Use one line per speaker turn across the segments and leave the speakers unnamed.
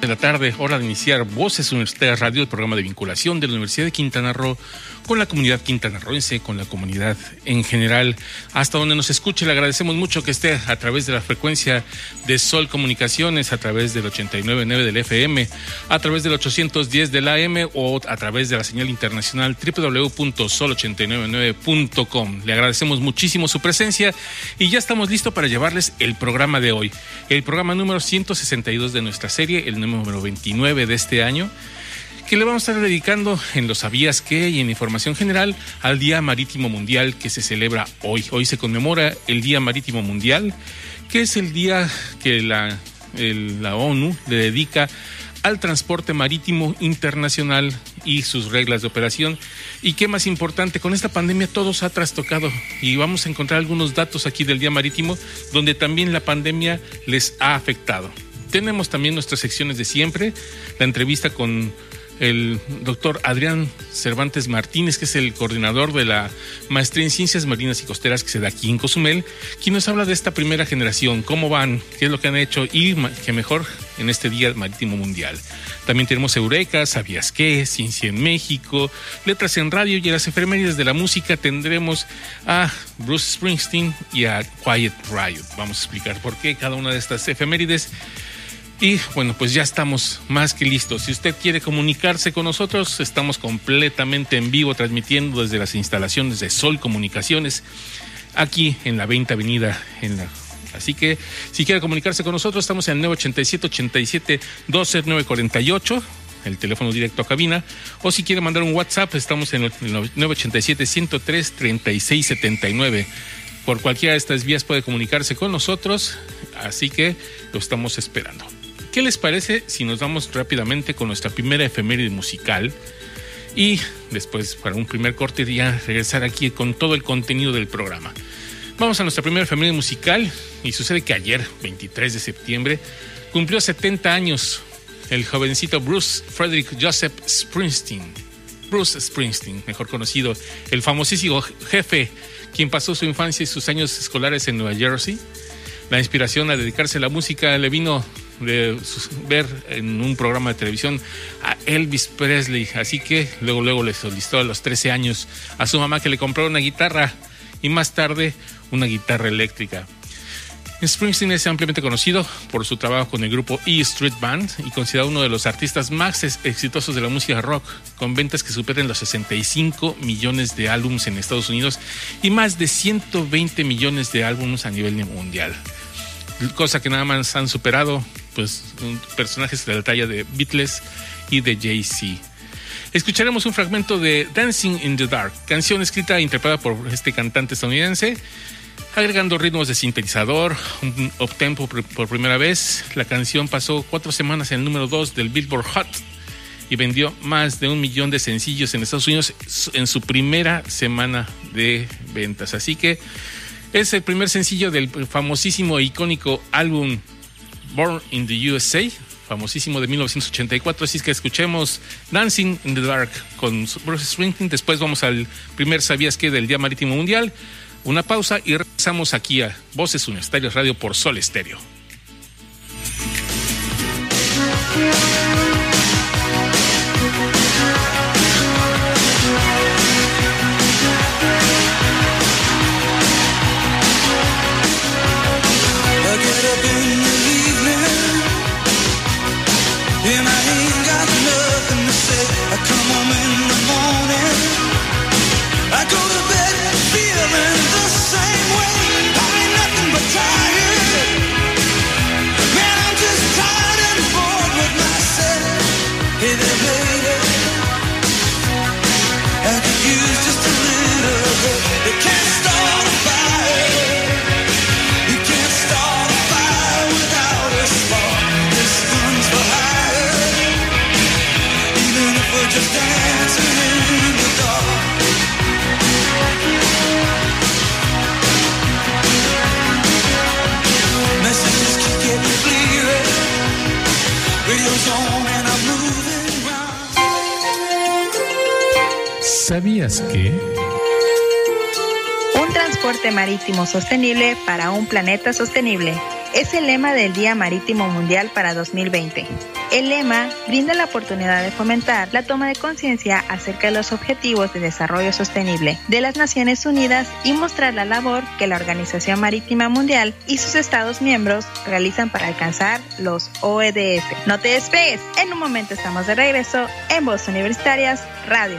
de la tarde, hora de iniciar Voces Universitarias Radio, el programa de vinculación de la Universidad de Quintana Roo con la comunidad quintanarroense, con la comunidad en general. Hasta donde nos escuche, le agradecemos mucho que esté a través de la frecuencia de Sol Comunicaciones, a través del 89.9 del FM, a través del 810 del AM o a través de la señal internacional www.sol899.com. Le agradecemos muchísimo su presencia y ya estamos listos para llevarles el programa de hoy. El programa número 162 de nuestra serie, el número 29 de este año que le vamos a estar dedicando en los sabías que y en información general al Día Marítimo Mundial que se celebra hoy. Hoy se conmemora el Día Marítimo Mundial, que es el día que la, ONU le dedica al transporte marítimo internacional y sus reglas de operación. Y qué más importante, con esta pandemia todo se ha trastocado y vamos a encontrar algunos datos aquí del Día Marítimo donde también la pandemia les ha afectado. Tenemos también nuestras secciones de siempre, la entrevista con el doctor Adrián Cervantes Martínez, que es el coordinador de la maestría en ciencias marinas y costeras que se da aquí en Cozumel, quien nos habla de esta primera generación, cómo van, qué es lo que han hecho y qué mejor en este Día Marítimo Mundial. También tenemos Eureka, ¿Sabías qué? Ciencia en México, Letras en Radio y en las efemérides de la música tendremos a Bruce Springsteen y a Quiet Riot. Vamos a explicar por qué cada una de estas efemérides. Y bueno, pues ya estamos más que listos. Si usted quiere comunicarse con nosotros, estamos completamente en vivo transmitiendo desde las instalaciones de Sol Comunicaciones, aquí en la 20 Avenida. Así que si quiere comunicarse con nosotros, estamos en el 987 87 948 el teléfono directo a cabina, o si quiere mandar un WhatsApp, estamos en el 987 103 3679 por cualquiera de estas vías puede comunicarse con nosotros, así que lo estamos esperando. ¿Qué les parece si nos vamos rápidamente con nuestra primera efeméride musical? Y después, para un primer corte, ya regresar aquí con todo el contenido del programa. Vamos a nuestra primera efeméride musical y sucede que ayer, 23 de septiembre, cumplió 70 años el jovencito Bruce Frederick Joseph Springsteen. Bruce Springsteen, mejor conocido, el famosísimo jefe, quien pasó su infancia y sus años escolares en Nueva Jersey. La inspiración a dedicarse a la música le vino de ver en un programa de televisión a Elvis Presley. Así que luego, luego le solicitó a los 13 años a su mamá que le comprara una guitarra y más tarde una guitarra eléctrica. Springsteen es ampliamente conocido por su trabajo con el grupo E Street Band y considerado uno de los artistas más exitosos de la música rock, con ventas que superan los 65 millones de álbumes en Estados Unidos y más de 120 millones de álbumes a nivel mundial. Cosa que nada más han superado pues personajes de la talla de Beatles y de Jay-Z. Escucharemos un fragmento de Dancing in the Dark, canción escrita e interpretada por este cantante estadounidense, agregando ritmos de sintetizador, un up-tempo por primera vez. La canción pasó cuatro semanas en el número 2 del Billboard Hot y vendió más de un millón de sencillos en Estados Unidos en su primera semana de ventas. Así que es el primer sencillo del famosísimo e icónico álbum Born in the USA, famosísimo de 1984. Así que escuchemos Dancing in the Dark con Bruce Springsteen. Después vamos al primer Sabías que del Día Marítimo Mundial. Una pausa y regresamos aquí a Voces Universitarias Radio por Sol Estéreo.
Un transporte marítimo sostenible para un planeta sostenible es el lema del Día Marítimo Mundial para 2020. El lema brinda la oportunidad de fomentar la toma de conciencia acerca de los objetivos de desarrollo sostenible de las Naciones Unidas y mostrar la labor que la Organización Marítima Mundial y sus Estados miembros realizan para alcanzar los OEDS. No te despegues, en un momento estamos de regreso en Voz Universitarias Radio.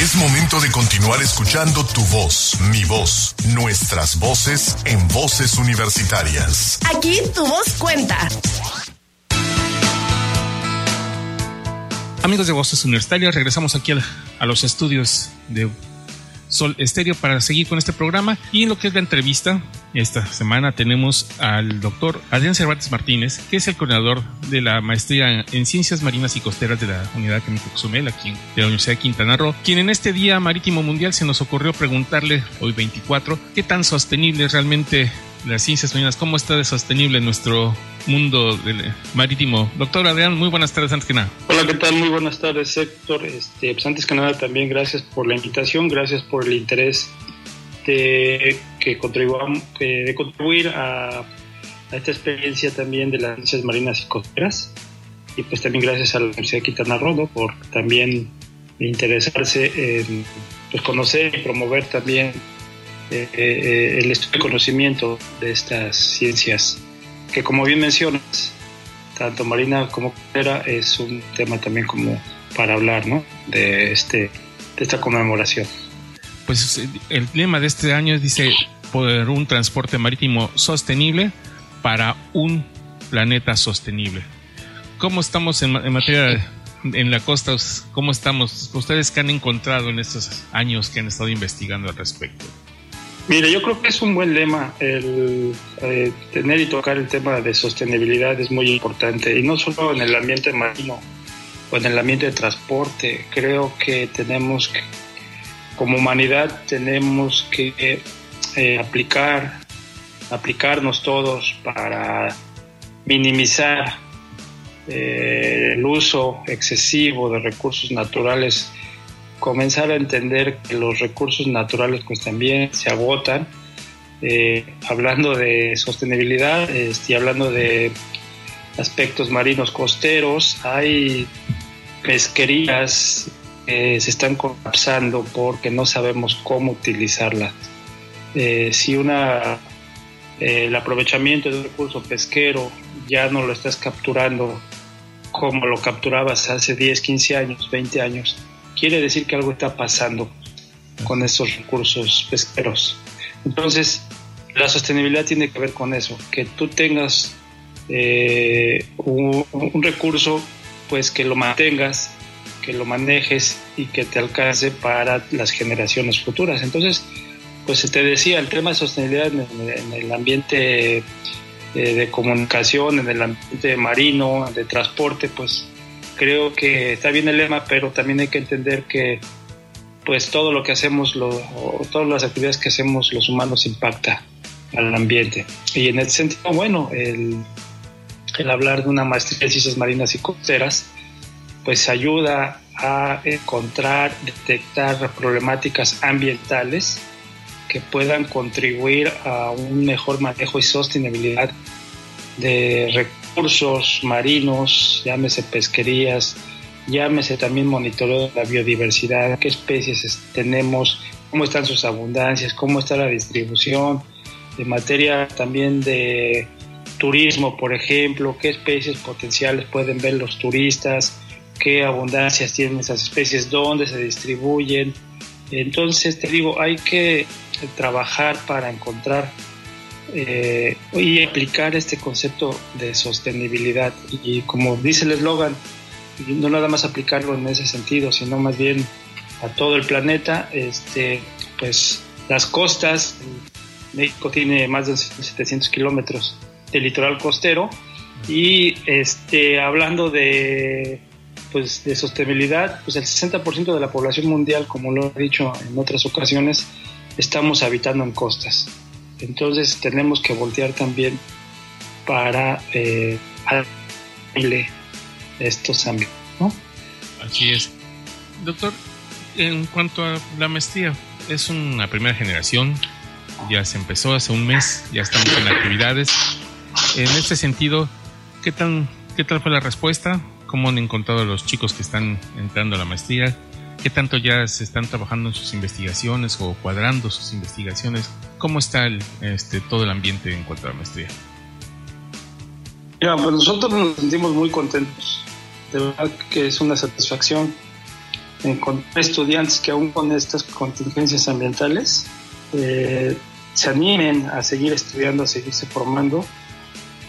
Es momento de continuar escuchando tu voz, mi voz, nuestras voces en voces universitarias.
Aquí tu voz cuenta.
Amigos de Voces Universitarias, regresamos aquí a, los estudios de Sol Estéreo para seguir con este programa. Y en lo que es la entrevista, esta semana tenemos al doctor Adrián Cervantes Martínez, que es el coordinador de la maestría en Ciencias Marinas y Costeras de la Unidad Química aquí de la Universidad de Quintana Roo, quien en este Día Marítimo Mundial se nos ocurrió preguntarle, hoy 24, qué tan sostenible es realmente las ciencias marinas, cómo está de sostenible nuestro mundo marítimo. Doctor Adrián, muy buenas tardes antes que nada.
Hola, ¿qué tal? Muy buenas tardes, Héctor. Este, pues antes que nada también gracias por la invitación, gracias por el interés de, que contribuamos, de contribuir a, esta experiencia también de las ciencias marinas y costeras. Y pues también gracias a la Universidad de Quintana Roo por también interesarse en pues, conocer y promover también eh, eh, el estudio y conocimiento de estas ciencias, que como bien mencionas, tanto marina como costera es un tema también como para hablar ¿no? de, este, de esta conmemoración.
Pues el lema de este año dice por un transporte marítimo sostenible para un planeta sostenible. ¿Cómo estamos en, en materia en la costa? ¿Cómo estamos? ¿Ustedes qué han encontrado en estos años que han estado investigando al respecto?
Mire, yo creo que es un buen lema el eh, tener y tocar el tema de sostenibilidad es muy importante y no solo en el ambiente marino o en el ambiente de transporte. Creo que tenemos que, como humanidad, tenemos que eh, aplicar, aplicarnos todos para minimizar eh, el uso excesivo de recursos naturales comenzar a entender que los recursos naturales pues también se agotan. Eh, hablando de sostenibilidad este, hablando de aspectos marinos costeros, hay pesquerías que se están colapsando porque no sabemos cómo utilizarlas. Eh, si una, eh, el aprovechamiento de un recurso pesquero ya no lo estás capturando como lo capturabas hace 10, 15 años, 20 años, quiere decir que algo está pasando con esos recursos pesqueros. Entonces, la sostenibilidad tiene que ver con eso, que tú tengas eh, un, recurso, pues que lo mantengas, que lo manejes y que te alcance para las generaciones futuras. Entonces, pues te decía, el tema de sostenibilidad en, el ambiente eh, de comunicación, en el ambiente marino, de transporte, pues creo que está bien el lema, pero también hay que entender que pues todo lo que hacemos, lo, todas las actividades que hacemos los humanos impacta al ambiente. Y en ese sentido, bueno, el, el hablar de una maestría en ciencias marinas y costeras, pues ayuda a encontrar, detectar problemáticas ambientales que puedan contribuir a un mejor manejo y sostenibilidad de recursos marinos, llámese pesquerías, llámese también monitoreo de la biodiversidad, qué especies tenemos, cómo están sus abundancias, cómo está la distribución, en materia también de turismo, por ejemplo, qué especies potenciales pueden ver los turistas, qué abundancias tienen esas especies, dónde se distribuyen. Entonces, te digo, hay que trabajar para encontrar eh, y aplicar este concepto de sostenibilidad. Y como dice el eslogan, no nada más aplicarlo en ese sentido, sino más bien a todo el planeta. Este, pues las costas, México tiene más de 700 kilómetros de litoral costero y este, hablando de, pues, de sostenibilidad, pues el 60% de la población mundial, como lo he dicho en otras ocasiones, estamos habitando en costas. Entonces tenemos que voltear también para eh, estos ámbitos. ¿no?
Así es. Doctor, en cuanto a la maestría, es una primera generación, ya se empezó hace un mes, ya estamos en actividades. En este sentido, ¿qué, tan, qué tal fue la respuesta? ¿Cómo han encontrado los chicos que están entrando a la maestría? ¿Qué tanto ya se están trabajando en sus investigaciones o cuadrando sus investigaciones? ¿Cómo está el, este, todo el ambiente en cuanto a la maestría?
Ya, pues nosotros nos sentimos muy contentos. De verdad que es una satisfacción encontrar estudiantes que aún con estas contingencias ambientales eh, se animen a seguir estudiando, a seguirse formando.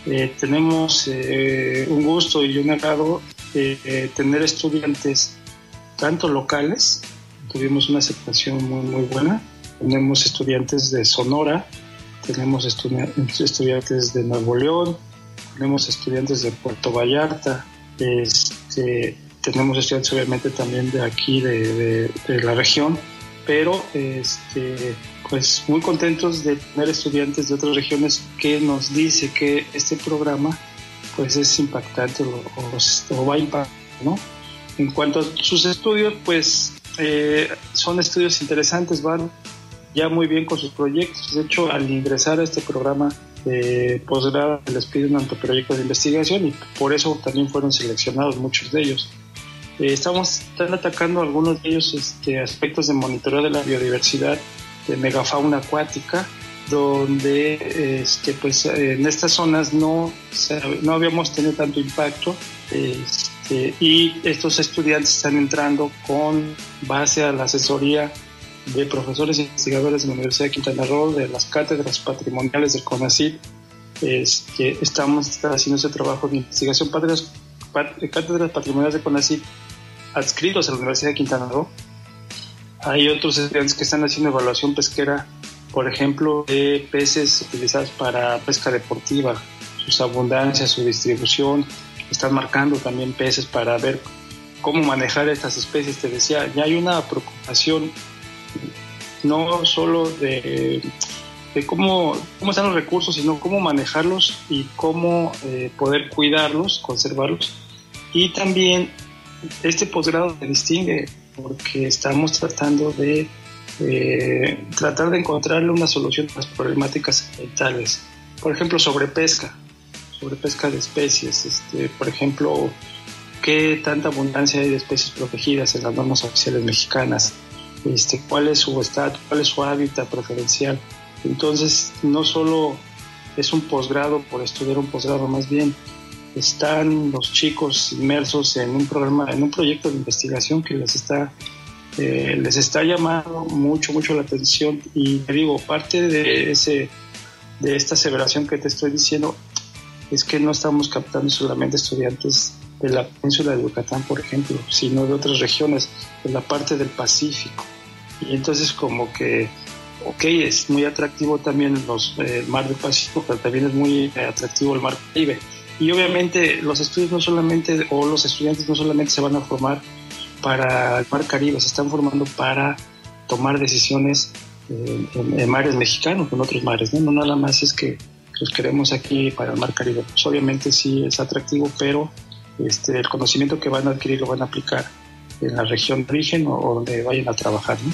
Eh, tenemos eh, un gusto y un agrado tener estudiantes tanto locales, tuvimos una aceptación muy, muy buena, tenemos estudiantes de Sonora, tenemos estudiantes de Nuevo León, tenemos estudiantes de Puerto Vallarta, este, tenemos estudiantes obviamente también de aquí, de, la región, pero este, pues muy contentos de tener estudiantes de otras regiones que nos dice que este programa pues es impactante o, va a impactar, ¿no? En cuanto a sus estudios, pues eh, son estudios interesantes, van ya muy bien con sus proyectos. De hecho, al ingresar a este programa de posgrado, les piden un anteproyecto de investigación y por eso también fueron seleccionados muchos de ellos. Eh, estamos están atacando algunos de ellos este, aspectos de monitoreo de la biodiversidad de megafauna acuática, donde este, pues, en estas zonas no, no habíamos tenido tanto impacto este, y estos estudiantes están entrando con base a la asesoría de profesores e investigadores de la Universidad de Quintana Roo, de las cátedras patrimoniales del CONACYT. Este, estamos haciendo ese trabajo de investigación, cátedras, cátedras patrimoniales de CONACYT adscritos a la Universidad de Quintana Roo. Hay otros estudiantes que están haciendo evaluación pesquera, por ejemplo, de peces utilizados para pesca deportiva, sus abundancias, su distribución. Están marcando también peces para ver cómo manejar estas especies. Te decía, ya hay una preocupación no solo de, cómo, cómo están los recursos, sino cómo manejarlos y cómo eh, poder cuidarlos, conservarlos. Y también este posgrado se distingue porque estamos tratando de eh, tratar de encontrarle una solución a las problemáticas ambientales. Por ejemplo, sobre pesca, sobre pesca de especies. Este, por ejemplo, qué tanta abundancia hay de especies protegidas en las normas oficiales mexicanas, este, cuál es su estatus, cuál es su hábitat preferencial. Entonces, no solo es un posgrado por estudiar un posgrado, más bien están los chicos inmersos en un programa, en un proyecto de investigación que les está, eh, les está llamando mucho, mucho la atención. Y te digo, parte de, ese, de esta aseveración que te estoy diciendo es que no estamos captando solamente estudiantes de la península de Yucatán, por ejemplo, sino de otras regiones, de la parte del Pacífico. Y entonces como que, ok, es muy atractivo también los, eh, el mar del Pacífico, pero también es muy atractivo el mar Caribe. Y obviamente los estudios no solamente, o los estudiantes no solamente se van a formar para el Mar Caribe, se están formando para tomar decisiones en, mares mexicanos, en otros mares. No nada más es que los queremos aquí para el Mar Caribe. Pues obviamente sí es atractivo, pero este, el conocimiento que van a adquirir lo van a aplicar en la región de origen o, donde vayan a trabajar, ¿no?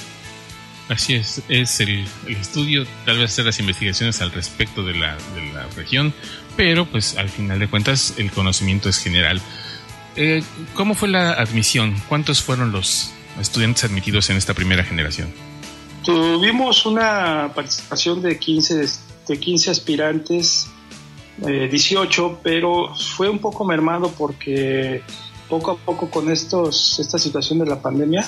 Así es, es el, estudio, tal vez hacer las investigaciones al respecto de la, de la región, pero pues al final de cuentas el conocimiento es general. Eh, ¿Cómo fue la admisión? ¿Cuántos fueron los estudiantes admitidos en esta primera generación?
Tuvimos una participación de 15, de 15 aspirantes, 18, eh, pero fue un poco mermado porque poco a poco con estos, esta situación de la pandemia,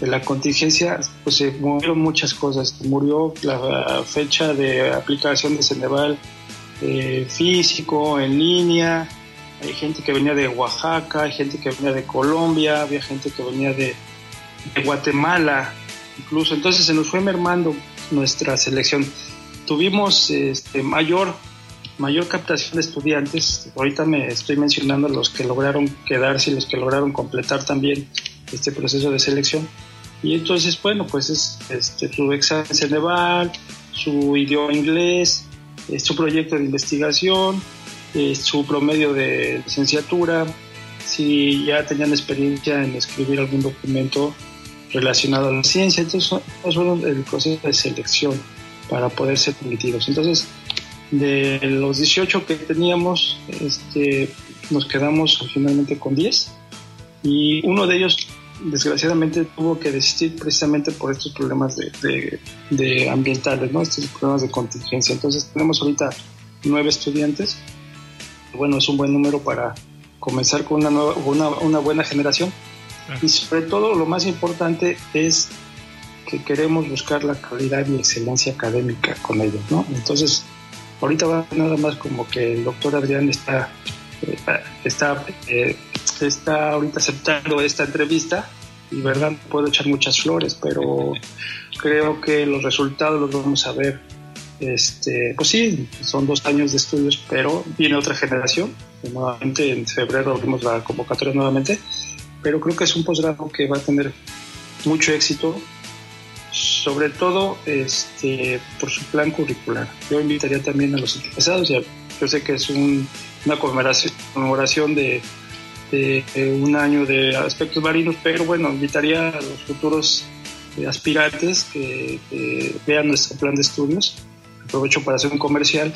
de la contingencia, pues se murieron muchas cosas. Murió la fecha de aplicación de Ceneval eh, físico, en línea, hay gente que venía de Oaxaca, hay gente que venía de Colombia, había gente que venía de, Guatemala, incluso. Entonces se nos fue mermando nuestra selección. Tuvimos este, mayor, mayor captación de estudiantes. Ahorita me estoy mencionando los que lograron quedarse y los que lograron completar también este proceso de selección. Y entonces, bueno, pues es este, su examen Ceneval, su idioma inglés, eh, su proyecto de investigación, eh, su promedio de licenciatura, si ya tenían experiencia en escribir algún documento relacionado a la ciencia. Entonces, eso es el proceso de selección para poder ser permitidos. Entonces, de los 18 que teníamos, este, nos quedamos finalmente con 10 y uno de ellos desgraciadamente tuvo que desistir precisamente por estos problemas de, de, ambientales, ¿no? estos problemas de contingencia. Entonces tenemos ahorita nueve estudiantes. Bueno, es un buen número para comenzar con una, nueva, una, una buena generación. Y sobre todo lo más importante es que queremos buscar la calidad y excelencia académica con ellos. ¿no? Entonces, ahorita va nada más como que el doctor Adrián está, eh, está eh, está ahorita aceptando esta entrevista y verdad puedo echar muchas flores, pero creo que los resultados los vamos a ver. Este, pues sí, son dos años de estudios, pero viene otra generación. Nuevamente en febrero abrimos la convocatoria nuevamente, pero creo que es un posgrado que va a tener mucho éxito, sobre todo este, por su plan curricular. Yo invitaría también a los interesados, ya, yo sé que es una conmemoración de un año de aspectos marinos, pero bueno, invitaría a los futuros eh, aspirantes que, vean nuestro plan de estudios. Aprovecho para hacer un comercial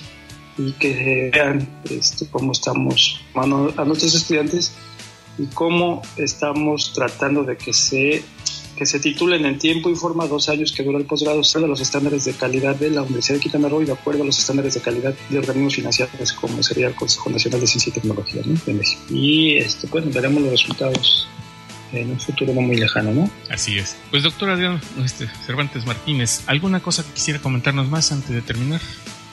y que vean este, cómo estamos a nuestros estudiantes y cómo estamos tratando de que se que se titulen en tiempo y forma dos años que dura el posgrado, de los estándares de calidad de la Universidad de Quintana Roo y de acuerdo a los estándares de calidad de organismos financieros como sería el Consejo Nacional de Ciencia y Tecnología de México. Y este, pues, veremos los resultados en un futuro no muy lejano, ¿no?
Así es. Pues doctor Adrián este, Cervantes Martínez, ¿alguna cosa que quisiera comentarnos más antes de terminar?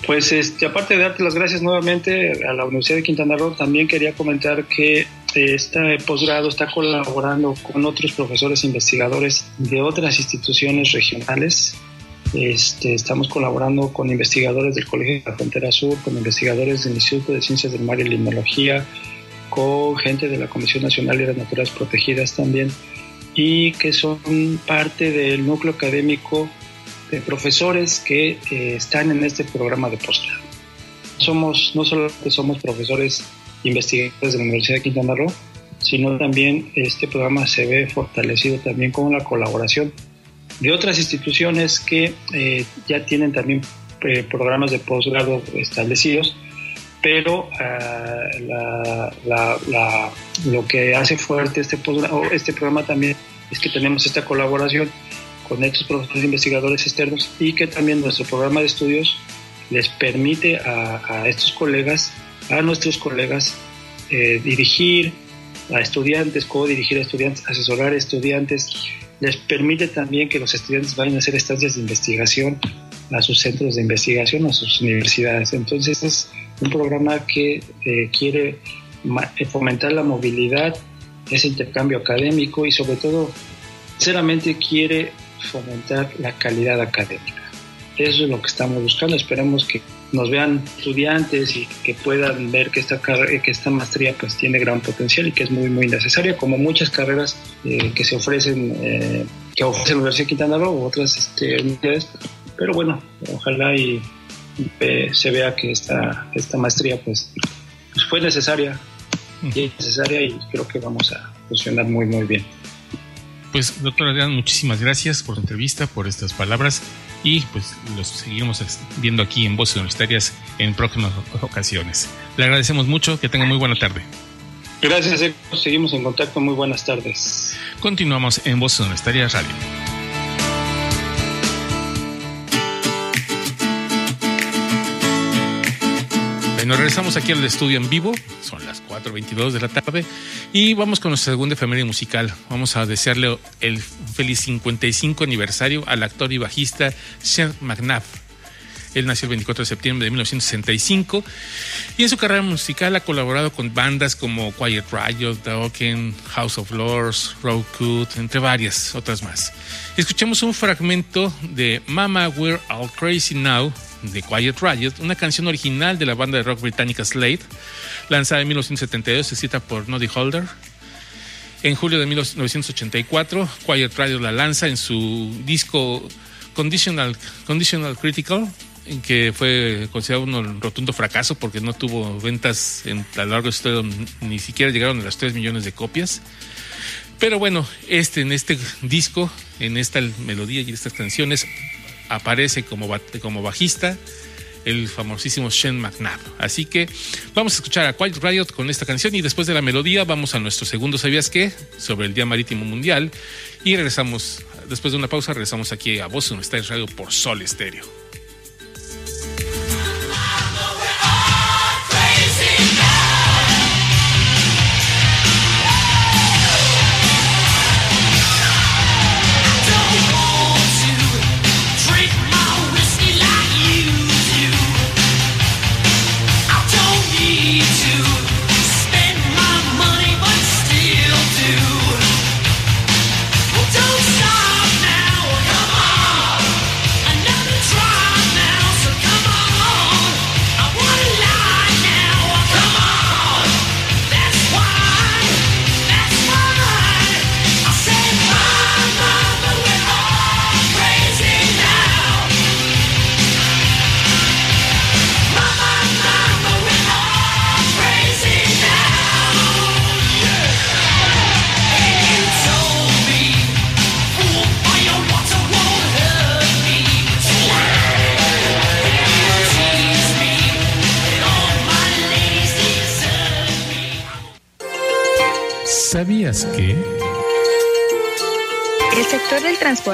Pues este, aparte de darte las gracias nuevamente a la Universidad de Quintana Roo, también quería comentar que este posgrado está colaborando con otros profesores investigadores de otras instituciones regionales. Este, estamos colaborando con investigadores del Colegio de la Frontera Sur, con investigadores del Instituto de Ciencias del Mar y Limnología, con gente de la Comisión Nacional de las Naturales Protegidas también, y que son parte del núcleo académico de profesores que eh, están en este programa de posgrado. Somos, no solamente somos profesores investigadores de la Universidad de Quintana Roo, sino también este programa se ve fortalecido también con la colaboración de otras instituciones que eh, ya tienen también eh, programas de posgrado establecidos, pero ah, lo que hace fuerte este, este programa también es que tenemos esta colaboración con estos profesores investigadores externos y que también nuestro programa de estudios les permite a, a estos colegas a nuestros colegas eh, dirigir a estudiantes, co-dirigir a estudiantes, asesorar a estudiantes. Les permite también que los estudiantes vayan a hacer estancias de investigación a sus centros de investigación, a sus universidades. Entonces es un programa que eh, quiere eh, fomentar la movilidad, ese intercambio académico y sobre todo, sinceramente quiere fomentar la calidad académica. Eso es lo que estamos buscando. Esperemos que nos vean estudiantes y que puedan ver que esta, que esta maestría pues tiene gran potencial y que es muy, muy necesaria, como muchas carreras eh, que se ofrecen, eh, que ofrece la Universidad de Quintana Roo u otras este, universidades. Pero bueno, ojalá y, se vea que esta, esta maestría pues, pues fue necesaria y es necesaria y creo que vamos a funcionar muy, muy bien.
Pues, doctor Adrián, muchísimas gracias por la entrevista, por estas palabras y pues los seguimos viendo aquí en Voces Universitarias en próximas ocasiones. Le agradecemos mucho, que tenga muy buena tarde.
Gracias, seguimos en contacto, muy buenas tardes.
Continuamos en Voces Universitarias Radio. Bueno, regresamos aquí al estudio en vivo, son las 4.22 de la tarde, y vamos con nuestra segunda efeméride musical. Vamos a desearle el feliz 55 aniversario al actor y bajista Sean McNabb. Él nació el 24 de septiembre de 1965 y en su carrera musical ha colaborado con bandas como Quiet Riot, Dawkins, House of Lords, Road entre varias otras más. Escuchamos un fragmento de Mama We're All Crazy Now de Quiet Riot, una canción original de la banda de rock británica Slade, lanzada en 1972, escrita por Noddy Holder. En julio de 1984, Quiet Riot la lanza en su disco Conditional, Conditional Critical, que fue considerado un rotundo fracaso porque no tuvo ventas en a lo largo de historia, ni siquiera llegaron a las 3 millones de copias. Pero bueno, este, en este disco, en esta melodía y estas canciones, aparece como, como bajista el famosísimo Shane McNabb. Así que vamos a escuchar a Quiet Riot con esta canción y después de la melodía vamos a nuestro segundo ¿Sabías qué? sobre el Día Marítimo Mundial y regresamos, después de una pausa, regresamos aquí a Voz en Radio por Sol Estéreo.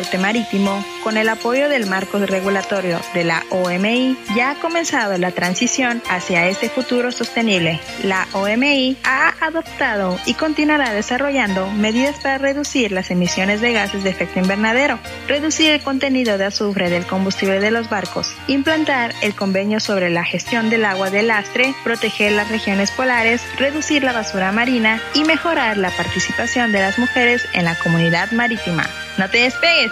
Transporte marítimo, con el apoyo del marco regulatorio de la OMI, ya ha comenzado la transición hacia este futuro sostenible. La OMI ha adoptado y continuará desarrollando medidas para reducir las emisiones de gases de efecto invernadero, reducir el contenido de azufre del combustible de los barcos, implantar el convenio sobre la gestión del agua de lastre, proteger las regiones polares, reducir la basura marina y mejorar la participación de las mujeres en la comunidad marítima. No te despegues,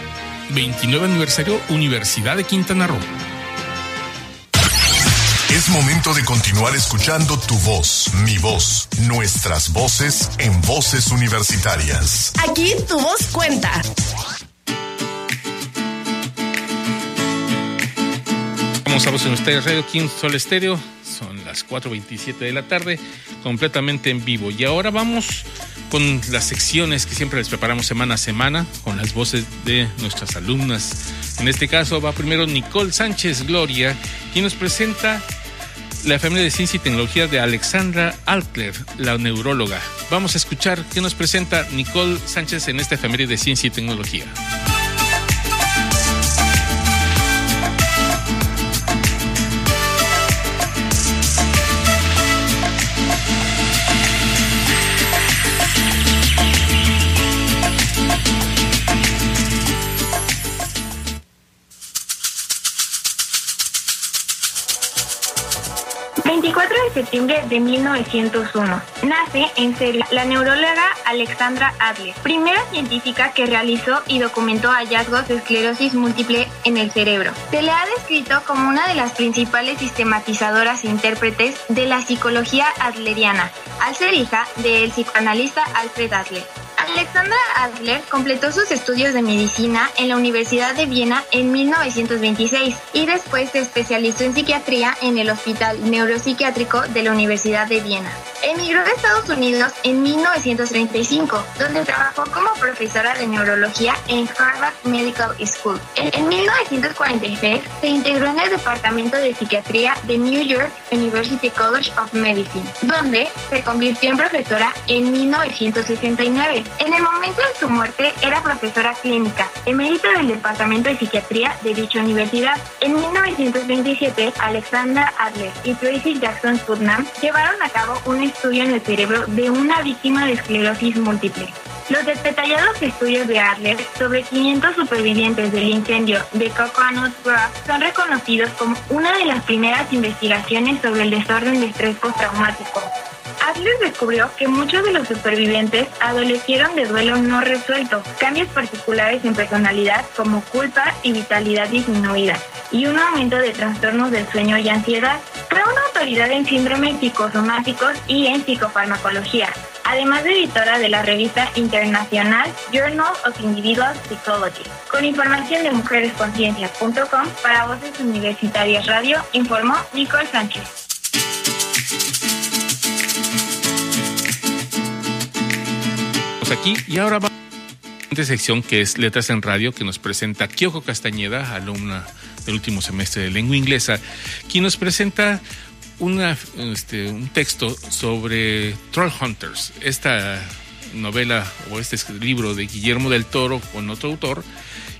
29 aniversario Universidad de Quintana Roo.
Es momento de continuar escuchando tu voz, mi voz, nuestras voces en voces universitarias.
Aquí tu voz cuenta.
Vamos a Voz Universitaria Radio King Sol Estéreo. Son las 4.27 de la tarde, completamente en vivo. Y ahora vamos con las secciones que siempre les preparamos semana a semana, con las voces de nuestras alumnas. En este caso va primero Nicole Sánchez Gloria, quien nos presenta la familia de Ciencia y Tecnología de Alexandra Altler, la neuróloga. Vamos a escuchar qué nos presenta Nicole Sánchez en esta familia de Ciencia y Tecnología.
24 de septiembre de 1901. Nace en Serbia la neuróloga Alexandra Adler, primera científica que realizó y documentó hallazgos de esclerosis múltiple en el cerebro. Se le ha descrito como una de las principales sistematizadoras e intérpretes de la psicología adleriana, al ser hija del psicoanalista Alfred Adler. Alexandra Adler completó sus estudios de medicina en la Universidad de Viena en 1926 y después se especializó en psiquiatría en el Hospital Neuropsiquiátrico de la Universidad de Viena. Emigró a Estados Unidos en 1935, donde trabajó como profesora de neurología en Harvard Medical School. En, 1946 se integró en el Departamento de Psiquiatría de New York University College of Medicine, donde se convirtió en profesora en 1969. En el momento de su muerte era profesora clínica, emérito del Departamento de Psiquiatría de dicha universidad. En 1927, Alexandra Adler y Tracy Jackson Putnam llevaron a cabo un estudio en el cerebro de una víctima de esclerosis múltiple. Los detallados estudios de Adler sobre 500 supervivientes del incendio de Coconut Grove son reconocidos como una de las primeras investigaciones sobre el desorden de estrés postraumático. Adler descubrió que muchos de los supervivientes adolecieron de duelo no resuelto, cambios particulares en personalidad como culpa y vitalidad disminuida, y un aumento de trastornos del sueño y ansiedad. Fue una autoridad en síndromes psicosomáticos y en psicofarmacología, además de editora de la revista internacional Journal of Individual Psychology. Con información de mujeresconciencia.com para Voces Universitarias Radio, informó Nicole Sánchez.
Aquí y ahora va a la sección que es Letras en Radio que nos presenta Kyoko Castañeda, alumna del último semestre de lengua inglesa, quien nos presenta una, este, un texto sobre Troll Hunters, esta novela o este libro de Guillermo del Toro con otro autor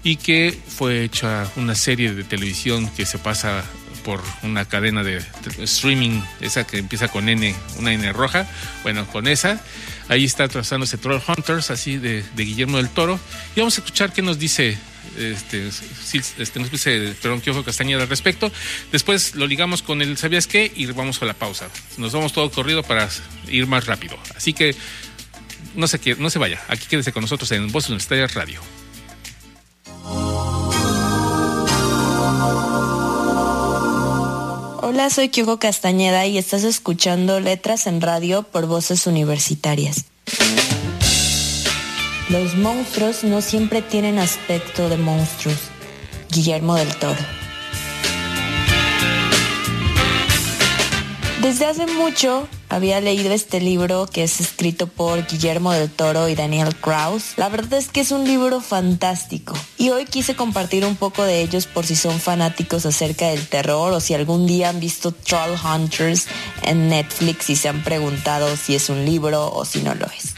y que fue hecha una serie de televisión que se pasa por una cadena de streaming, esa que empieza con N, una N roja, bueno, con esa Ahí está trazándose Troll Hunters, así de, Guillermo del Toro. Y vamos a escuchar qué nos dice este, este, nos dice Perdón Quiojo Castañeda al respecto. Después lo ligamos con el ¿Sabías qué? Y vamos a la pausa. Nos vamos todo corrido para ir más rápido. Así que no se, no se vaya. Aquí quédese con nosotros en Voz Universitaria Radio.
Soy Kyoko Castañeda y estás escuchando Letras en Radio por Voces Universitarias. Los monstruos no siempre tienen aspecto de monstruos. Guillermo del Toro. Desde hace mucho había leído este libro que es escrito por Guillermo del Toro y Daniel Kraus. La verdad es que es un libro fantástico y hoy quise compartir un poco de ellos por si son fanáticos acerca del terror o si algún día han visto Troll Hunters en Netflix y se han preguntado si es un libro o si no lo es.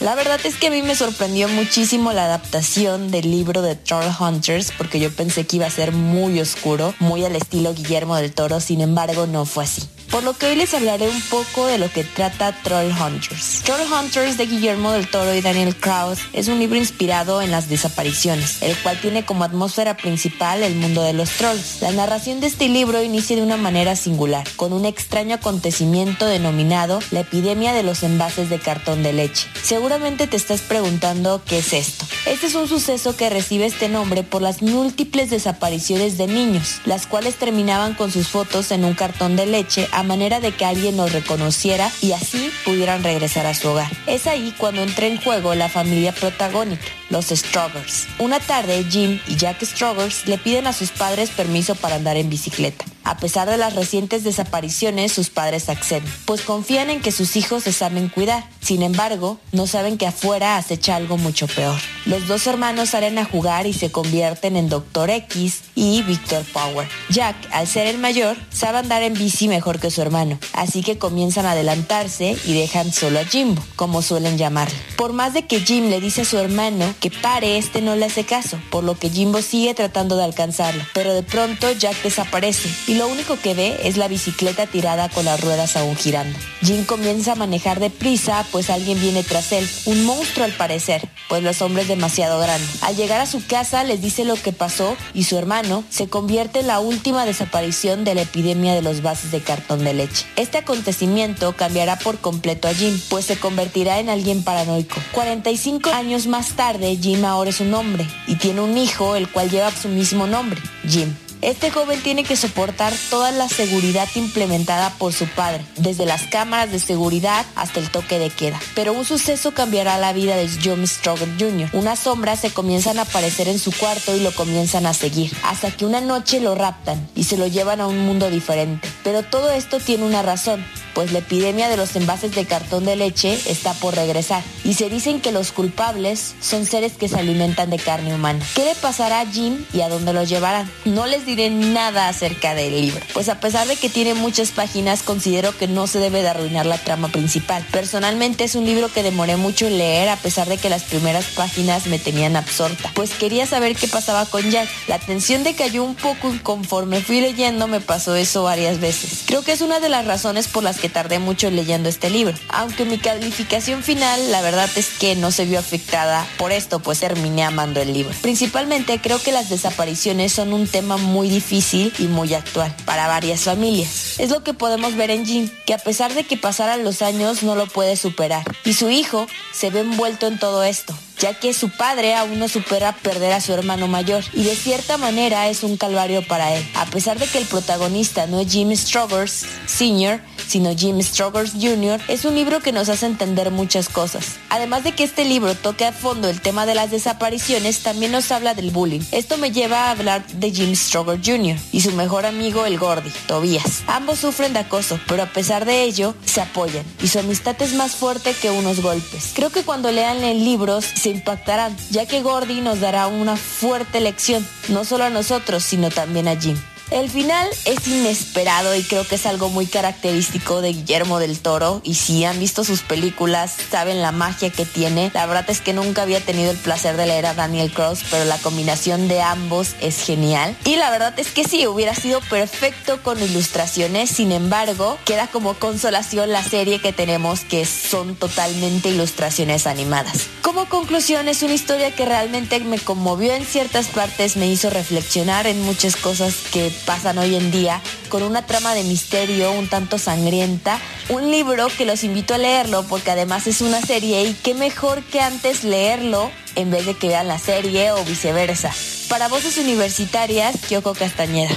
La verdad es que a mí me sorprendió muchísimo la adaptación del libro de Troll Hunters porque yo pensé que iba a ser muy oscuro, muy al estilo Guillermo del Toro, sin embargo no fue así por lo que hoy les hablaré un poco de lo que trata Troll Hunters. Troll Hunters de Guillermo del Toro y Daniel Krauss es un libro inspirado en las desapariciones, el cual tiene como atmósfera principal el mundo de los trolls. La narración de este libro inicia de una manera singular, con un extraño acontecimiento denominado la epidemia de los envases de cartón de leche. Seguramente te estás preguntando qué es esto. Este es un suceso que recibe este nombre por las múltiples desapariciones de niños, las cuales terminaban con sus fotos en un cartón de leche a manera de que alguien los reconociera y así pudieran regresar a su hogar. Es ahí cuando entra en juego la familia protagónica, los Strogers. Una tarde, Jim y Jack Strogers le piden a sus padres permiso para andar en bicicleta. A pesar de las recientes desapariciones, sus padres acceden, pues confían en que sus hijos se saben cuidar. Sin embargo, no saben que afuera acecha algo mucho peor. Los dos hermanos salen a jugar y se convierten en Doctor X y Victor Power. Jack, al ser el mayor, sabe andar en bici mejor que su hermano, así que comienzan a adelantarse y dejan solo a Jimbo, como suelen llamarlo. Por más de que Jim le dice a su hermano que pare, este no le hace caso, por lo que Jimbo sigue tratando de alcanzarlo, pero de pronto Jack desaparece y lo único que ve es la bicicleta tirada con las ruedas aún girando. Jim comienza a manejar deprisa, pues alguien viene tras él, un monstruo al parecer, pues los hombres demasiado grande. Al llegar a su casa les dice lo que pasó y su hermano se convierte en la última desaparición de la epidemia de los vasos de cartón de leche. Este acontecimiento cambiará por completo a Jim, pues se convertirá en alguien paranoico. 45 años más tarde, Jim ahora es un hombre y tiene un hijo el cual lleva su mismo nombre, Jim. Este joven tiene que soportar toda la seguridad implementada por su padre, desde las cámaras de seguridad hasta el toque de queda. Pero un suceso cambiará la vida de John Stroger Jr. Unas sombras se comienzan a aparecer en su cuarto y lo comienzan a seguir, hasta que una noche lo raptan y se lo llevan a un mundo diferente. Pero todo esto tiene una razón pues la epidemia de los envases de cartón de leche está por regresar y se dicen que los culpables son seres que se alimentan de carne humana. ¿Qué le pasará a Jim y a dónde lo llevarán? No les diré nada acerca del libro, pues a pesar de que tiene muchas páginas, considero que no se debe de arruinar la trama principal. Personalmente es un libro que demoré mucho en leer a pesar de que las primeras páginas me tenían absorta, pues quería saber qué pasaba con Jack. La tensión decayó un poco y conforme fui leyendo me pasó eso varias veces. Creo que es una de las razones por las que tardé mucho leyendo este libro. Aunque mi calificación final, la verdad es que no se vio afectada por esto, pues terminé amando el libro. Principalmente creo que las desapariciones son un tema muy difícil y muy actual para varias familias. Es lo que podemos ver en Jim, que a pesar de que pasaran los años no lo puede superar. Y su hijo se ve envuelto en todo esto ya que su padre aún no supera perder a su hermano mayor y de cierta manera es un calvario para él. A pesar de que el protagonista no es Jim Strogers Sr., sino Jim Strogers Jr., es un libro que nos hace entender muchas cosas. Además de que este libro toca a fondo el tema de las desapariciones, también nos habla del bullying. Esto me lleva a hablar de Jim Strogers Jr. y su mejor amigo el Gordy, Tobias. Ambos sufren de acoso, pero a pesar de ello, se apoyan y su amistad es más fuerte que unos golpes. Creo que cuando lean el libro se impactarán, ya que Gordy nos dará una fuerte lección, no solo a nosotros, sino también a Jim. El final es inesperado y creo que es algo muy característico de Guillermo del Toro y si han visto sus películas saben la magia que tiene. La verdad es que nunca había tenido el placer de leer a Daniel Cross, pero la combinación de ambos es genial. Y la verdad es que sí, hubiera sido perfecto con ilustraciones, sin embargo, queda como consolación la serie que tenemos que son totalmente ilustraciones animadas. Como conclusión es una historia que realmente me conmovió en ciertas partes, me hizo reflexionar en muchas cosas que pasan hoy en día, con una trama de misterio un tanto sangrienta. Un libro que los invito a leerlo porque además es una serie y qué mejor que antes leerlo en vez de que vean la serie o viceversa. Para voces universitarias, Kyoko Castañeda.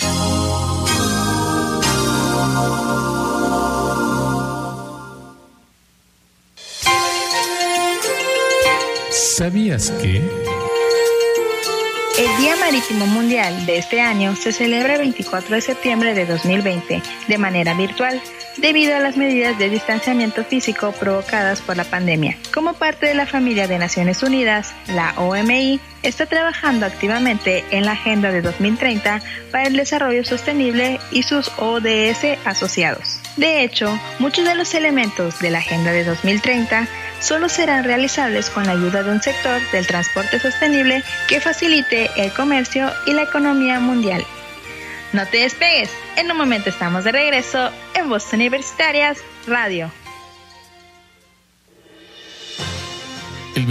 ¿Sabías que...
El Día Marítimo Mundial de este año se celebra el 24 de septiembre de 2020 de manera virtual debido a las medidas de distanciamiento físico provocadas por la pandemia. Como parte de la familia de Naciones Unidas, la OMI está trabajando activamente en la Agenda de 2030 para el Desarrollo Sostenible y sus ODS asociados. De hecho, muchos de los elementos de la Agenda de 2030 solo serán realizables con la ayuda de un sector del transporte sostenible que facilite el comercio y la economía mundial. No te despegues, en un momento estamos de regreso en Voz Universitarias Radio.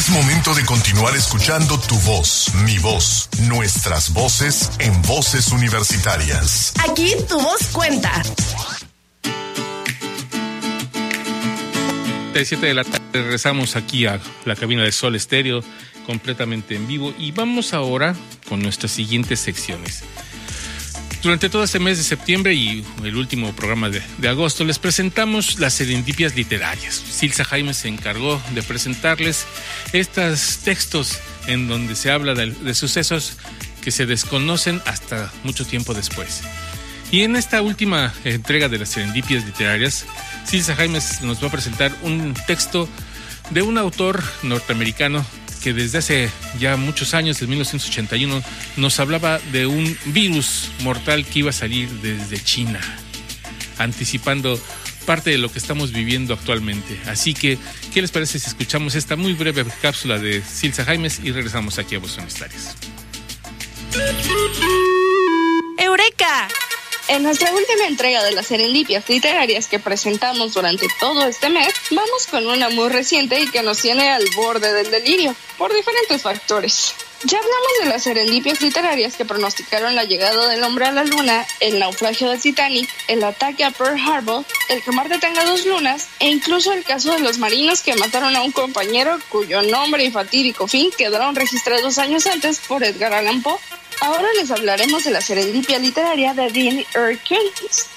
Es momento de continuar escuchando tu voz, mi voz, nuestras voces en voces universitarias.
Aquí tu voz cuenta.
De 7 de la tarde regresamos aquí a la cabina de Sol Estéreo completamente en vivo y vamos ahora con nuestras siguientes secciones. Durante todo este mes de septiembre y el último programa de, agosto les presentamos las serendipias literarias. Silsa Jaime se encargó de presentarles estos textos en donde se habla de, sucesos que se desconocen hasta mucho tiempo después. Y en esta última entrega de las serendipias literarias, Silsa Jaime nos va a presentar un texto de un autor norteamericano que desde hace ya muchos años, desde 1981, nos hablaba de un virus mortal que iba a salir desde China, anticipando parte de lo que estamos viviendo actualmente. Así que, ¿qué les parece si escuchamos esta muy breve cápsula de Silsa Jaimes y regresamos aquí a Boston Stars?
¡Eureka!
En nuestra última entrega de las serendipias literarias que presentamos durante todo este mes, vamos con una muy reciente y que nos tiene al borde del delirio, por diferentes factores. Ya hablamos de las serendipias literarias que pronosticaron la llegada del hombre a la luna, el naufragio del Titanic, el ataque a Pearl Harbor, el que Marte tenga dos lunas e incluso el caso de los marinos que mataron a un compañero cuyo nombre y fatídico fin quedaron registrados años antes por Edgar Allan Poe. Ahora les hablaremos de la serendipia literaria de Dean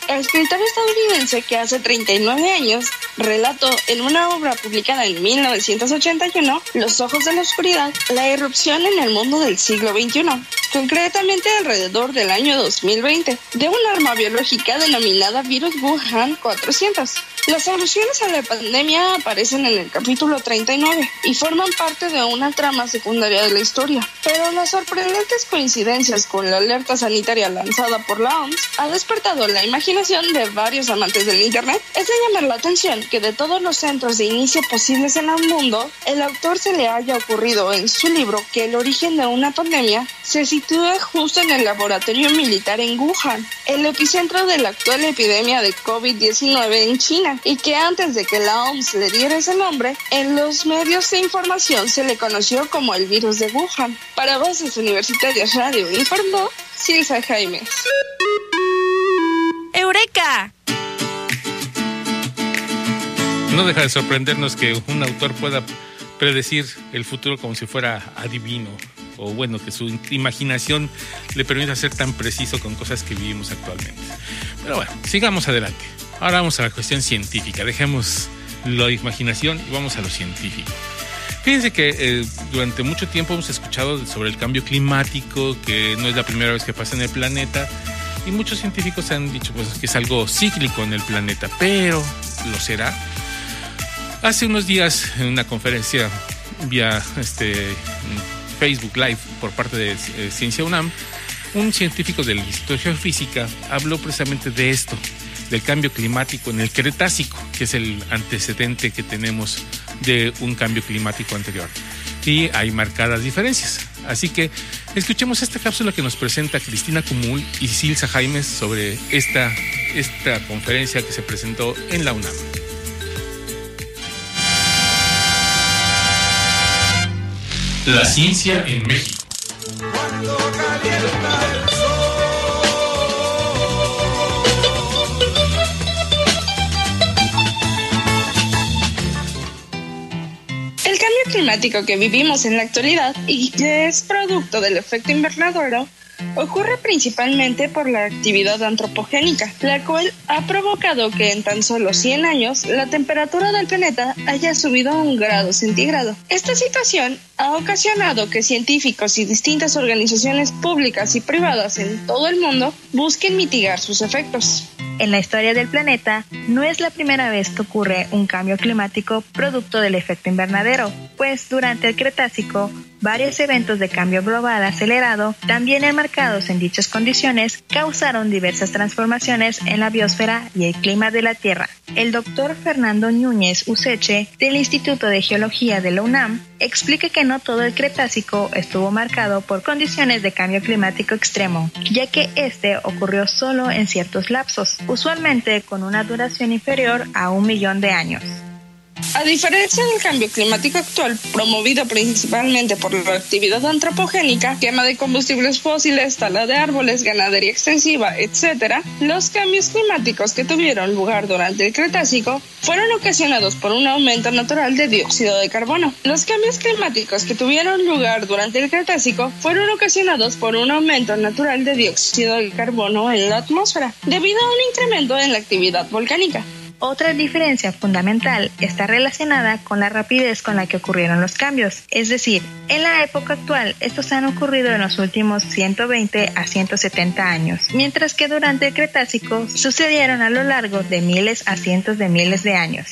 el escritor estadounidense que hace 39 años relató en una obra publicada en 1981, Los ojos de la oscuridad, la irrupción en el mundo del siglo XXI, concretamente alrededor del año 2020, de un arma biológica denominada virus Wuhan 400. Las soluciones a la pandemia aparecen en el capítulo 39 y forman parte de una trama secundaria de la historia, pero las sorprendentes coincidencias con la alerta sanitaria lanzada por la OMS ha despertado la imaginación de varios amantes del Internet. Es de llamar la atención que de todos los centros de inicio posibles en el mundo, el autor se le haya ocurrido en su libro que el origen de una pandemia se sitúa justo en el laboratorio militar en Wuhan, el epicentro de la actual epidemia de COVID-19 en China, y que antes de que la OMS le diera ese nombre, en los medios de información se le conoció como el virus de Wuhan. Para Voces Universitarias Radio informó Silsa Jaime.
¡Eureka!
No deja de sorprendernos que un autor pueda predecir el futuro como si fuera adivino o bueno, que su imaginación le permita ser tan preciso con cosas que vivimos actualmente. Pero bueno, sigamos adelante. Ahora vamos a la cuestión científica. Dejemos la imaginación y vamos a lo científico. Fíjense que eh, durante mucho tiempo hemos escuchado sobre el cambio climático, que no es la primera vez que pasa en el planeta, y muchos científicos han dicho pues, que es algo cíclico en el planeta, pero ¿lo será? Hace unos días, en una conferencia vía este, Facebook Live por parte de eh, Ciencia UNAM, un científico del Instituto de Geofísica habló precisamente de esto, del cambio climático en el Cretácico, que es el antecedente que tenemos de un cambio climático anterior. Y hay marcadas diferencias. Así que escuchemos esta cápsula que nos presenta Cristina Cumul y Silsa Jaimes sobre esta, esta conferencia que se presentó en la UNAM.
La ciencia en México.
Que vivimos en la actualidad y que es producto del efecto invernadero ocurre principalmente por la actividad antropogénica, la cual ha provocado que en tan solo 100 años la temperatura del planeta haya subido a un grado centígrado. Esta situación ha ocasionado que científicos y distintas organizaciones públicas y privadas en todo el mundo busquen mitigar sus efectos.
En la historia del planeta, no es la primera vez que ocurre un cambio climático producto del efecto invernadero, pues durante el Cretácico, varios eventos de cambio global acelerado, también enmarcados en dichas condiciones, causaron diversas transformaciones en la biosfera y el clima de la Tierra. El doctor Fernando Núñez Useche, del Instituto de Geología de la UNAM, explica que no todo el Cretácico estuvo marcado por condiciones de cambio climático extremo, ya que este ocurrió solo en ciertos lapsos, usualmente con una duración inferior a un millón de años.
A diferencia del cambio climático actual, promovido principalmente por la actividad antropogénica, quema de combustibles fósiles, tala de árboles, ganadería extensiva, etc., los cambios climáticos que tuvieron lugar durante el Cretácico fueron ocasionados por un aumento natural de dióxido de carbono. Los cambios climáticos que tuvieron lugar durante el Cretácico fueron ocasionados por un aumento natural de dióxido de carbono en la atmósfera, debido a un incremento en la actividad volcánica.
Otra diferencia fundamental está relacionada con la rapidez con la que ocurrieron los cambios. Es decir, en la época actual estos han ocurrido en los últimos 120 a 170 años, mientras que durante el Cretácico sucedieron a lo largo de miles a cientos de miles de años.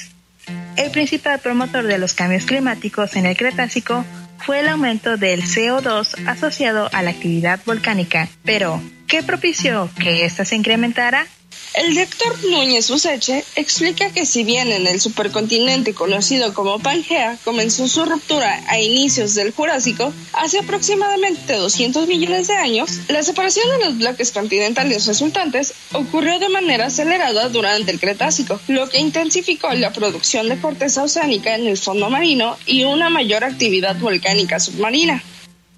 El principal promotor de los cambios climáticos en el Cretácico fue el aumento del CO2 asociado a la actividad volcánica. Pero, ¿qué propició que ésta se incrementara?
El doctor Núñez Useche explica que si bien en el supercontinente conocido como Pangea comenzó su ruptura a inicios del Jurásico, hace aproximadamente 200 millones de años, la separación de los bloques continentales resultantes ocurrió de manera acelerada durante el Cretácico, lo que intensificó la producción de corteza oceánica en el fondo marino y una mayor actividad volcánica submarina.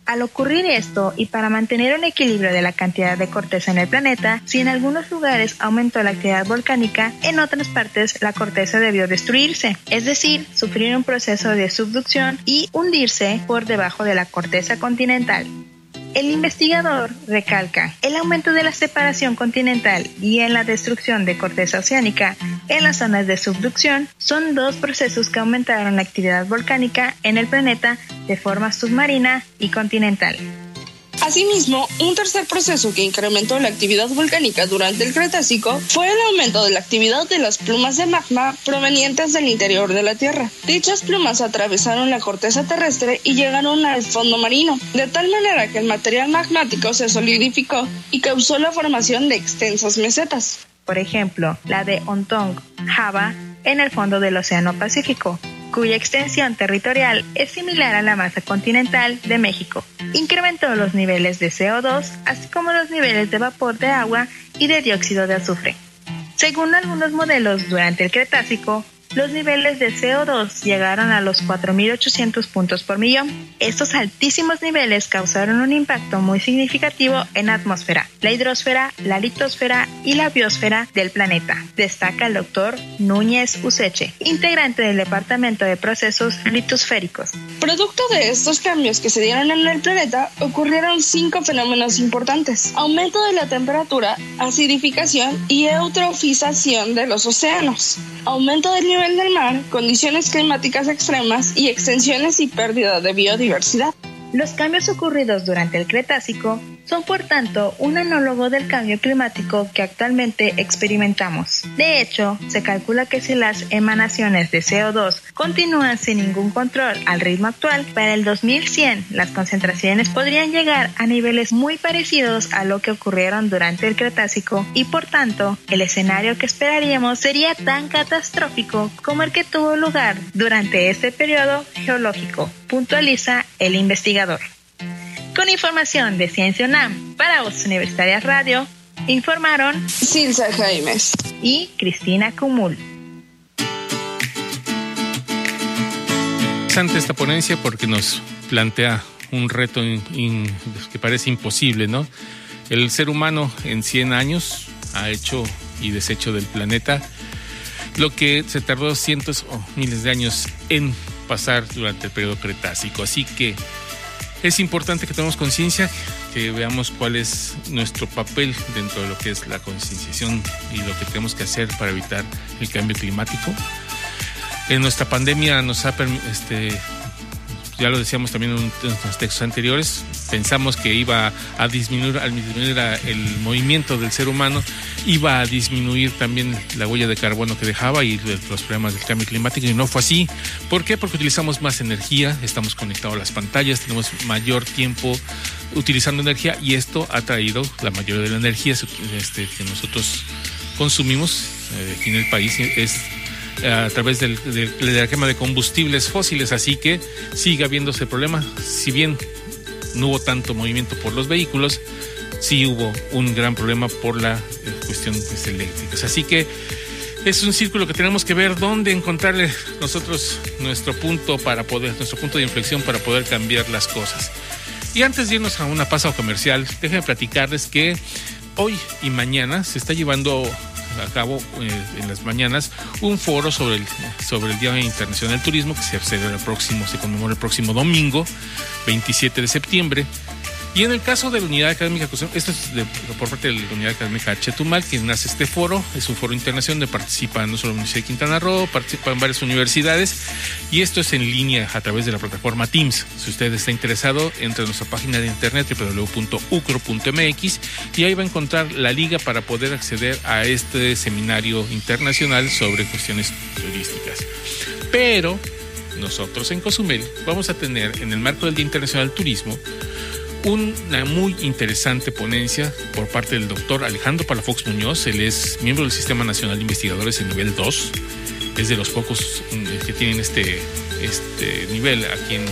Al ocurrir esto, y para mantener un equilibrio de la cantidad de corteza en el planeta, si en algunos lugares aumentó la actividad volcánica, en otras partes la corteza debió destruirse, es decir, sufrir un proceso de subducción y hundirse por debajo de la corteza continental. El investigador recalca, el aumento de la separación continental y en la destrucción de corteza oceánica en las zonas de subducción son dos procesos que aumentaron la actividad volcánica en el planeta de forma submarina y continental.
Asimismo, un tercer proceso que incrementó la actividad volcánica durante el Cretácico fue el aumento de la actividad de las plumas de magma provenientes del interior de la Tierra. Dichas plumas atravesaron la corteza terrestre y llegaron al fondo marino, de tal manera que el material magmático se solidificó y causó la formación de extensas mesetas.
Por ejemplo, la de Ontong, Java, en el fondo del Océano Pacífico, cuya extensión territorial es similar a la masa continental de México. Incrementó los niveles de CO2, así como los niveles de vapor de agua y de dióxido de azufre. Según algunos modelos, durante el Cretácico, los niveles de CO2 llegaron a los 4.800 puntos por millón. Estos altísimos niveles causaron un impacto muy significativo en la atmósfera, la hidrosfera, la litosfera y la biosfera del planeta, destaca el doctor Núñez Useche, integrante del Departamento de Procesos Litosféricos.
Producto de estos cambios que se dieron en el planeta, ocurrieron cinco fenómenos importantes. Aumento de la temperatura, acidificación y eutrofización de los océanos. Aumento del nivel del mar, condiciones climáticas extremas y extensiones y pérdida de biodiversidad.
Los cambios ocurridos durante el Cretácico son por tanto un anólogo del cambio climático que actualmente experimentamos. De hecho, se calcula que si las emanaciones de CO2 continúan sin ningún control al ritmo actual, para el 2100 las concentraciones podrían llegar a niveles muy parecidos a lo que ocurrieron durante el Cretácico y por tanto el escenario que esperaríamos sería tan catastrófico como el que tuvo lugar durante este periodo geológico, puntualiza el investigador. Con información de Ciencia UNAM para Voz Universitaria Radio, informaron
Silsa Jaimes
y Cristina Cumul.
Interesante esta ponencia porque nos plantea un reto que parece imposible, ¿no? El ser humano en 100 años ha hecho y deshecho del planeta lo que se tardó cientos o miles de años en pasar durante el periodo Cretácico. Así que es importante que tomemos conciencia, que veamos cuál es nuestro papel dentro de lo que es la concienciación y lo que tenemos que hacer para evitar el cambio climático. En nuestra pandemia nos ha este, ya lo decíamos también en los textos anteriores, pensamos que iba a disminuir, al disminuir el movimiento del ser humano, iba a disminuir también la huella de carbono que dejaba y los problemas del cambio climático, y no fue así. ¿Por qué? Porque utilizamos más energía, estamos conectados a las pantallas, tenemos mayor tiempo utilizando energía y esto ha traído la mayoría de la energía este, que nosotros consumimos eh, aquí en el país a través del, de la quema de combustibles fósiles, así que sigue habiéndose problema. Si bien no hubo tanto movimiento por los vehículos, sí hubo un gran problema por la eh, cuestión pues. Así que es un círculo que tenemos que ver dónde encontrarle nosotros nuestro punto para poder, nuestro punto de inflexión para poder cambiar las cosas. Y antes de irnos a una pasada comercial, déjenme platicarles que hoy y mañana se está llevando a cabo eh, en las mañanas un foro sobre el, sobre el Día Internacional del Turismo que se celebra el próximo, se conmemora el próximo domingo, 27 de septiembre. Y en el caso de la Unidad Académica, esto es por parte de la Unidad Académica Chetumal, quien nace este foro, es un foro internacional donde participan no solo la Universidad de Quintana Roo, participan varias universidades, y esto es en línea a través de la plataforma Teams. Si usted está interesado, entre a nuestra página de internet www.ucro.mx y ahí va a encontrar la liga para poder acceder a este seminario internacional sobre cuestiones turísticas. Pero nosotros en Cozumel vamos a tener, en el marco del Día Internacional del Turismo, una muy interesante ponencia por parte del doctor Alejandro Palafox Muñoz. Él es miembro del Sistema Nacional de Investigadores en nivel 2. Es de los pocos mm, que tienen este, este nivel aquí en,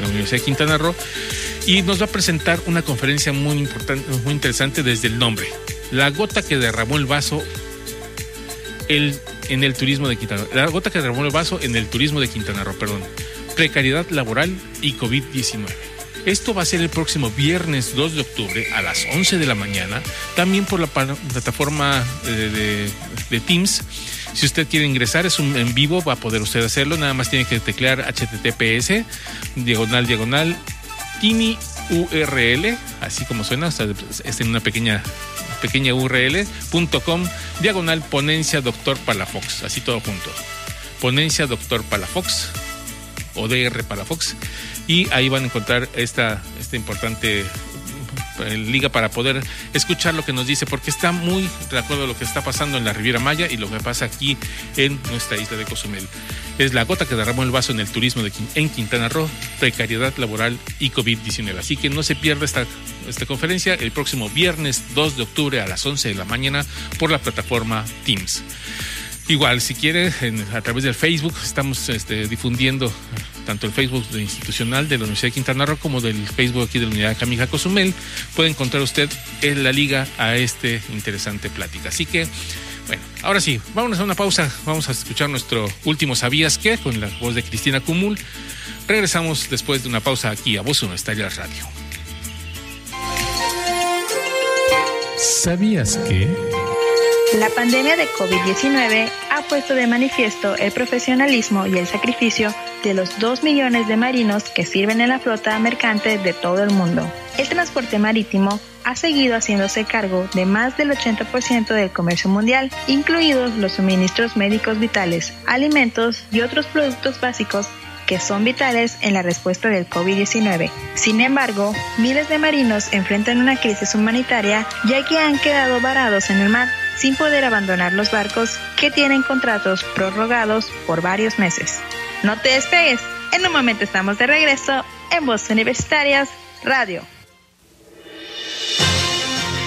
la Universidad de Quintana Roo. Y nos va a presentar una conferencia muy, importante, muy interesante desde el nombre. La gota que derramó el vaso el, en el turismo de Quintana Roo. La gota que derramó el vaso en el turismo de Quintana Roo, perdón. Precariedad laboral y COVID-19. Esto va a ser el próximo viernes 2 de octubre a las 11 de la mañana, también por la plataforma de, Teams. Si usted quiere ingresar, es un en vivo, va a poder usted hacerlo. Nada más tiene que teclear HTTPS, diagonal, diagonal, tini URL, así como suena, es en una pequeña pequeña URL.com, diagonal ponencia doctor Palafox, así todo junto. Ponencia doctor Palafox o DR Palafox y ahí van a encontrar esta, esta importante eh, liga para poder escuchar lo que nos dice, porque está muy de acuerdo a lo que está pasando en la Riviera Maya y lo que pasa aquí en nuestra isla de Cozumel. Es la gota que derramó el vaso en el turismo de, en Quintana Roo, precariedad laboral y COVID-19. Así que no se pierda esta, esta conferencia el próximo viernes 2 de octubre a las 11 de la mañana por la plataforma Teams. Igual, si quiere, a través del Facebook estamos este, difundiendo tanto el Facebook institucional de la Universidad de Quintana Roo como del Facebook aquí de la Unidad Camija Cozumel. Puede encontrar usted en la liga a este interesante plática. Así que, bueno, ahora sí, vámonos a una pausa. Vamos a escuchar nuestro último ¿Sabías qué? con la voz de Cristina Cumul. Regresamos después de una pausa aquí a Voz Universitaria Radio.
¿Sabías que?
La pandemia de COVID-19 ha puesto de manifiesto el profesionalismo y el sacrificio de los 2 millones de marinos que sirven en la flota mercante de todo el mundo. El transporte marítimo ha seguido haciéndose cargo de más del 80% del comercio mundial, incluidos los suministros médicos vitales, alimentos y otros productos básicos que son vitales en la respuesta del COVID-19. Sin embargo, miles de marinos enfrentan una crisis humanitaria ya que han quedado varados en el mar sin poder abandonar los barcos que tienen contratos prorrogados por varios meses. No te despegues, en un momento estamos de regreso en Voz Universitarias Radio.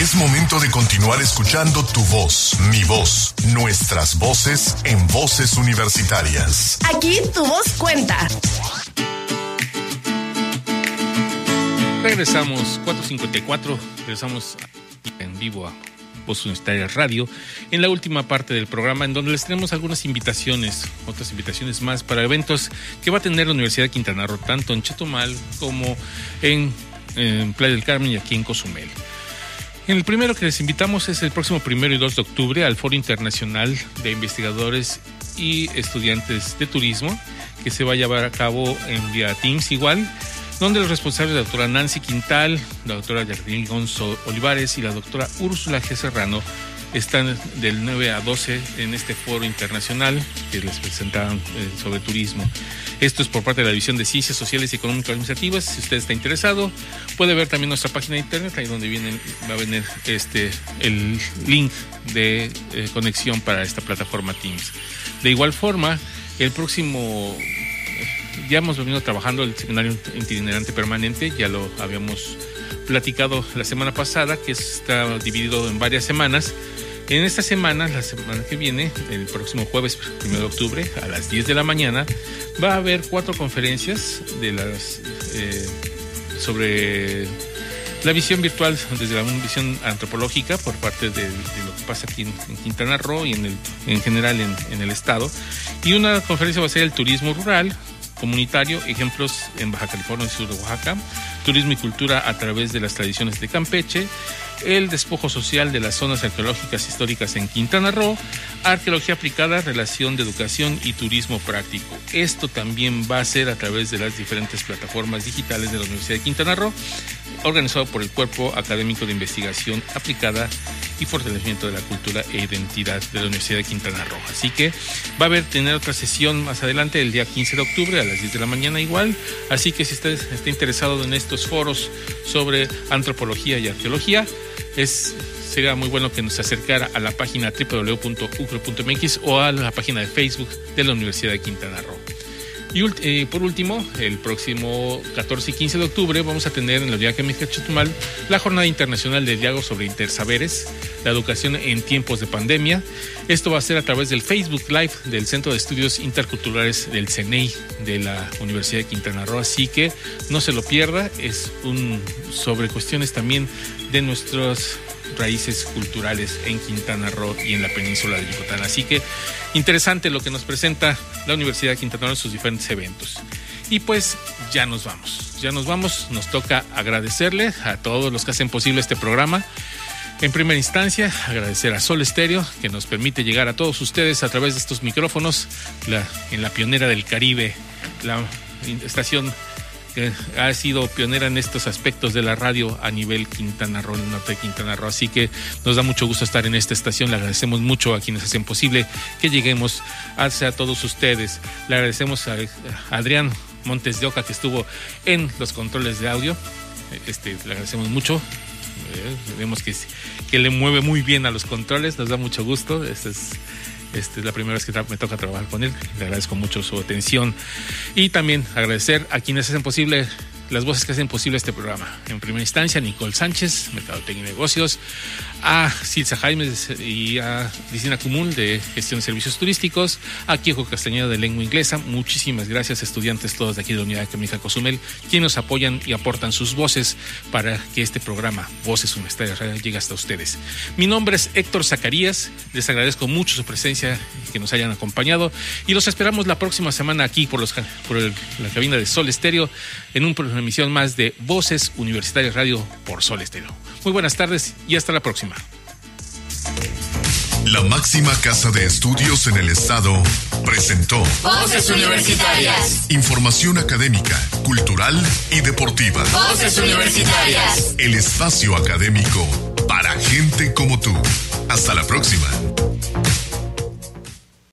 Es momento de continuar escuchando tu voz, mi voz, nuestras voces en voces universitarias.
Aquí tu voz cuenta.
Regresamos, 454, regresamos en vivo a Voz Universitaria Radio, en la última parte del programa, en donde les tenemos algunas invitaciones, otras invitaciones más para eventos que va a tener la Universidad de Quintana Roo, tanto en Chetumal como en, en Playa del Carmen y aquí en Cozumel. El primero que les invitamos es el próximo primero y 2 de octubre al Foro Internacional de Investigadores y Estudiantes de Turismo, que se va a llevar a cabo en vía Teams igual, donde los responsables, la doctora Nancy Quintal, la doctora Jardín Gonzo Olivares y la doctora Úrsula G. Serrano, están del 9 a 12 en este foro internacional que les presentaron eh, sobre turismo. Esto es por parte de la División de Ciencias Sociales y Económicas Administrativas. Si usted está interesado, puede ver también nuestra página de internet, ahí donde viene, va a venir este, el link de eh, conexión para esta plataforma Teams. De igual forma, el próximo ya hemos venido trabajando el seminario itinerante permanente, ya lo habíamos platicado la semana pasada, que está dividido en varias semanas. En esta semana, la semana que viene, el próximo jueves 1 de octubre, a las 10 de la mañana, va a haber cuatro conferencias de las eh, sobre la visión virtual desde la visión antropológica por parte de, lo que pasa aquí en, Quintana Roo y en, el, en general en, en, el estado. Y una conferencia va a ser el turismo rural, comunitario, ejemplos en Baja California y sur de Oaxaca, turismo y cultura a través de las tradiciones de Campeche el despojo social de las zonas arqueológicas históricas en Quintana Roo, arqueología aplicada, relación de educación y turismo práctico. Esto también va a ser a través de las diferentes plataformas digitales de la Universidad de Quintana Roo, organizado por el Cuerpo Académico de Investigación Aplicada y Fortalecimiento de la Cultura e Identidad de la Universidad de Quintana Roo. Así que va a haber tener otra sesión más adelante, el día 15 de octubre a las 10 de la mañana igual. Así que si usted está interesado en estos foros sobre antropología y arqueología, es sería muy bueno que nos acercara a la página www.ucro.mx o a la página de Facebook de la Universidad de Quintana Roo. Y eh, por último, el próximo 14 y 15 de octubre vamos a tener en la Universidad Química Chetumal la Jornada Internacional de Diálogo sobre Intersaberes, la educación en tiempos de pandemia. Esto va a ser a través del Facebook Live del Centro de Estudios Interculturales del CENEI de la Universidad de Quintana Roo. Así que no se lo pierda, es un sobre cuestiones también de nuestros raíces culturales en Quintana Roo y en la península de Yucatán. Así que interesante lo que nos presenta la Universidad de Quintana Roo en sus diferentes eventos. Y pues ya nos vamos, ya nos vamos, nos toca agradecerle a todos los que hacen posible este programa. En primera instancia, agradecer a Sol Estéreo, que nos permite llegar a todos ustedes a través de estos micrófonos en la pionera del Caribe, la estación que ha sido pionera en estos aspectos de la radio a nivel Quintana Roo, el norte de Quintana Roo. Así que nos da mucho gusto estar en esta estación. Le agradecemos mucho a quienes hacen posible que lleguemos hacia todos ustedes. Le agradecemos a Adrián Montes de Oca que estuvo en los controles de audio. Este, le agradecemos mucho. Eh, vemos que, que le mueve muy bien a los controles, nos da mucho gusto. Este es esta es la primera vez que me toca trabajar con él. Le agradezco mucho su atención. Y también agradecer a quienes hacen posible las voces que hacen posible este programa. En primera instancia, Nicole Sánchez, Mercadotecnia y Negocios, a Silsa Jaimes y a Cristina Cumul de Gestión de Servicios Turísticos, a Kiko Castañeda de Lengua Inglesa. Muchísimas gracias, estudiantes todos de aquí de la Unidad Académica Cozumel, quienes nos apoyan y aportan sus voces para que este programa, Voces Universitarias llegue hasta ustedes. Mi nombre es Héctor Zacarías, les agradezco mucho su presencia que nos hayan acompañado y los esperamos la próxima semana aquí por, los, por la cabina de Sol Estéreo en un, una emisión más de Voces Universitarias Radio por Sol Estéreo. Muy buenas tardes y hasta la próxima.
La máxima casa de estudios en el estado presentó
Voces Universitarias.
Información académica, cultural y deportiva.
Voces Universitarias.
El espacio académico para gente como tú. Hasta la próxima.